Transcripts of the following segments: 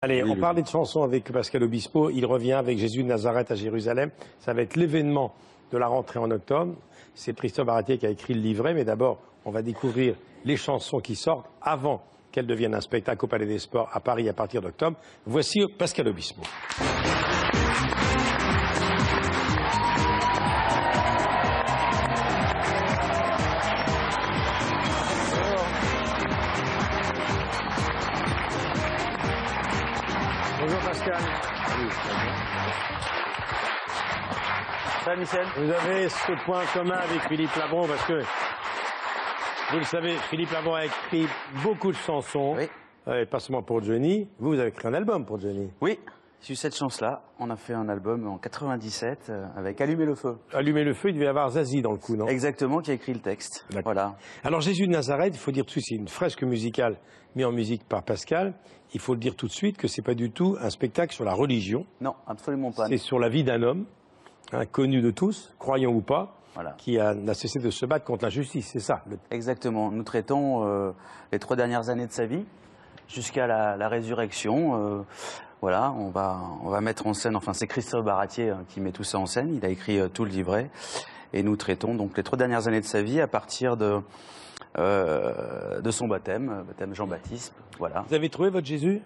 Allez, Oui, on oui. parlait de chansons avec Pascal Obispo. Il revient avec Jésus de Nazareth à Jérusalem. Ça va être l'événement de la rentrée en octobre. C'est Christophe Baratier qui a écrit le livret, mais d'abord, on va découvrir les chansons qui sortent avant qu'elles deviennent un spectacle au Palais des Sports à Paris à partir d'octobre. Voici Pascal Obispo. Bonjour Pascal. Ça, Michel Vous avez ce point commun avec Philippe Labron parce que, vous le savez, Philippe Labron a écrit beaucoup de chansons, Oui. euh, pas seulement pour Johnny. Vous, vous avez écrit un album pour Johnny. Oui, j'ai eu cette chance-là. On a fait un album en 97 euh, avec Allumer le feu. Allumer le feu, il devait y avoir Zazie dans le coup, non? Exactement, qui a écrit le texte. Voilà. Alors Jésus de Nazareth, il faut dire tout de suite, c'est une fresque musicale mise en musique par Pascal. Il faut le dire tout de suite que c'est pas du tout un spectacle sur la religion, Non, absolument pas. c'est sur la vie d'un homme, hein, connu de tous, croyant ou pas, Voilà. qui a, n'a cessé de se battre contre l'injustice, c'est ça. le- Exactement. Nous traitons euh, les trois dernières années de sa vie jusqu'à la, la résurrection. euh, voilà, on va, on va mettre en scène, enfin c'est Christophe Baratier hein, qui met tout ça en scène, il a écrit euh, tout le livret, et nous traitons donc les trois dernières années de sa vie à partir de, euh, de son baptême, baptême Jean-Baptiste, voilà. Vous avez trouvé votre Jésus?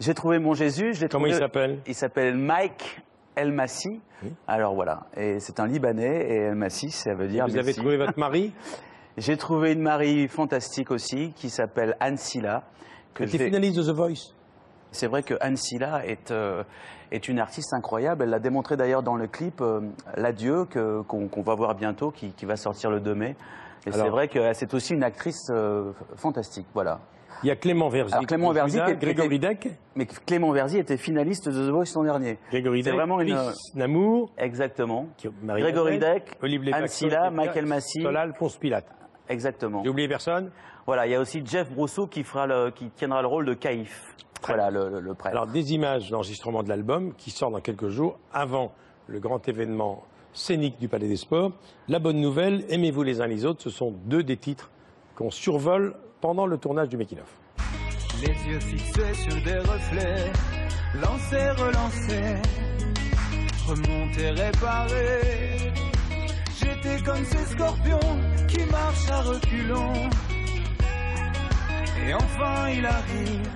J'ai trouvé mon Jésus, je l'ai Comment trouvé- il s'appelle? Il s'appelle Mike El Massi. Oui. Alors voilà, et c'est un Libanais et El Massi, ça veut dire Vous avez trouvé votre mari? J'ai trouvé une Marie fantastique aussi qui s'appelle Anne Silla. Que vais- finaliste de The Voice. C'est vrai que Anne Silla est, euh, est une artiste incroyable. Elle l'a démontré d'ailleurs dans le clip euh, L'Adieu qu'on va voir bientôt, qui, qui va sortir le 2 mai. Et c'est vrai que c'est aussi une actrice euh, fantastique. Voilà. Il y a Clément Verzi. Alors, Clément Verzi était- Grégory Deck. Mais Clément Verzi était finaliste de The Voice l'an dernier. Grégory C'est Deck. vraiment une- Namour. Exactement. Grégory Deck, Anne Silla, Michael Massy. Solal, Ponce Pilate. Exactement. J'ai oublié personne Voilà, il y a aussi Jeff Brousseau qui, fera le- qui tiendra le rôle de Caïf. Voilà, le, le, le prêtre. Alors, des images d'enregistrement de l'album qui sort dans quelques jours avant le grand événement scénique du Palais des Sports. La bonne nouvelle, aimez-vous les uns les autres, ce sont deux des titres qu'on survole pendant le tournage du Making of. Les yeux fixés sur des reflets, lancer, relancer, remonter, réparer. J'étais comme ces scorpions qui marchent à reculons. Et enfin il arrive.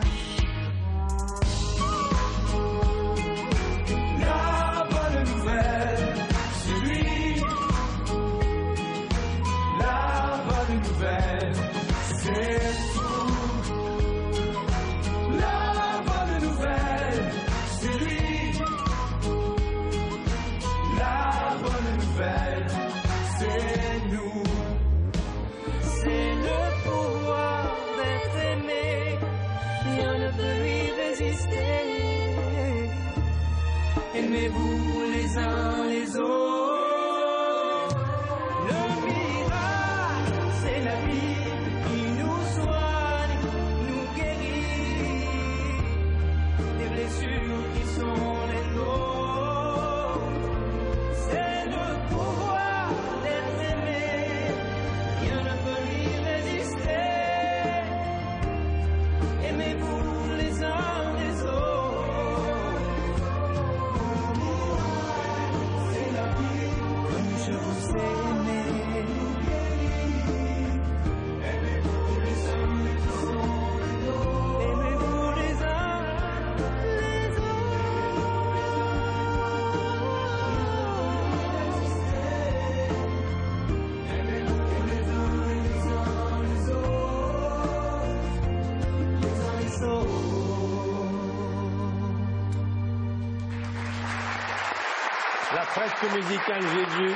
Fresque musicale Jésus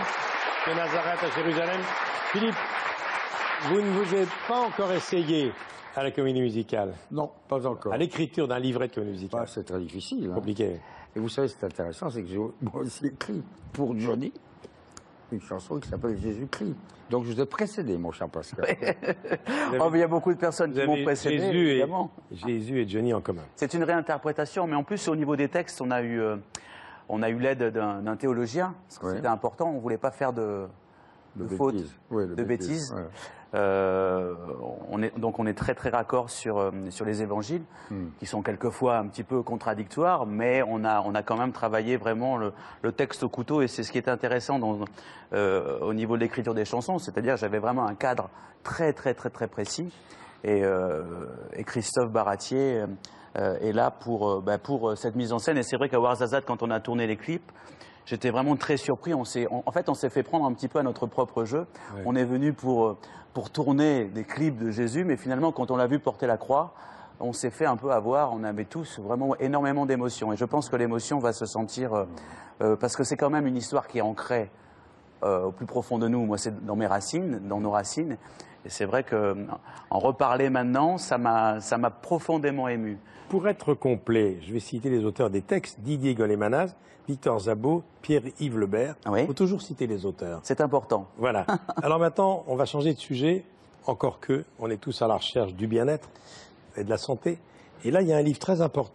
de Nazareth à Jérusalem. Philippe, vous ne vous êtes pas encore essayé à la comédie musicale, Non, pas encore. à l'écriture d'un livret de comédie musicale. Bah, c'est très difficile. hein. Compliqué. Et vous savez, c'est intéressant, c'est que j'ai moi aussi écrit pour Johnny une chanson qui s'appelle Jésus-Christ. Donc je vous ai précédé, mon cher Pascal. Oh, il y a beaucoup de personnes Vous qui m'ont précédé, Jésus et, évidemment. Jésus et Johnny en commun. C'est une réinterprétation, mais en plus, au niveau des textes, on a eu, euh, on a eu l'aide d'un théologien, parce que Ouais. c'était important, on ne voulait pas faire de, De de fautes, bêtises. Ouais, de de bêtises, bêtises. ouais. Euh, on est, donc on est très très raccord sur, euh, sur les évangiles, Hmm. qui sont quelquefois un petit peu contradictoires, mais on a, on a quand même travaillé vraiment le, le texte au couteau, et c'est ce qui est intéressant dans, euh, au niveau de l'écriture des chansons, c'est-à-dire j'avais vraiment un cadre très très très très précis, et, euh, et Christophe Baratier est là pour, euh, bah, pour euh, cette mise en scène, et c'est vrai qu'à Warzazat, quand on a tourné les clips, J'étais vraiment très surpris. On s'est, on- en fait, on s'est fait prendre un petit peu à notre propre jeu. On est venu pour, euh, pour tourner des clips de Jésus, mais finalement, quand on l'a vu porter la croix, on s'est fait un peu avoir. On avait tous vraiment énormément d'émotions. Et je pense que l'émotion va se sentir, euh, euh, parce que c'est quand même une histoire qui est ancrée euh, au plus profond de nous. Moi, c'est dans mes racines, dans nos racines. Et c'est vrai que euh, en reparler maintenant, ça m'a, ça m'a profondément ému. Pour être complet, je vais citer les auteurs des textes Didier Golemanaz, Victor Zabot, Pierre-Yves Lebert. Il Oui. faut toujours citer les auteurs. C'est important. Voilà. Alors maintenant, on va changer de sujet, encore que on est tous à la recherche du bien-être et de la santé. Et là, il y a un livre très important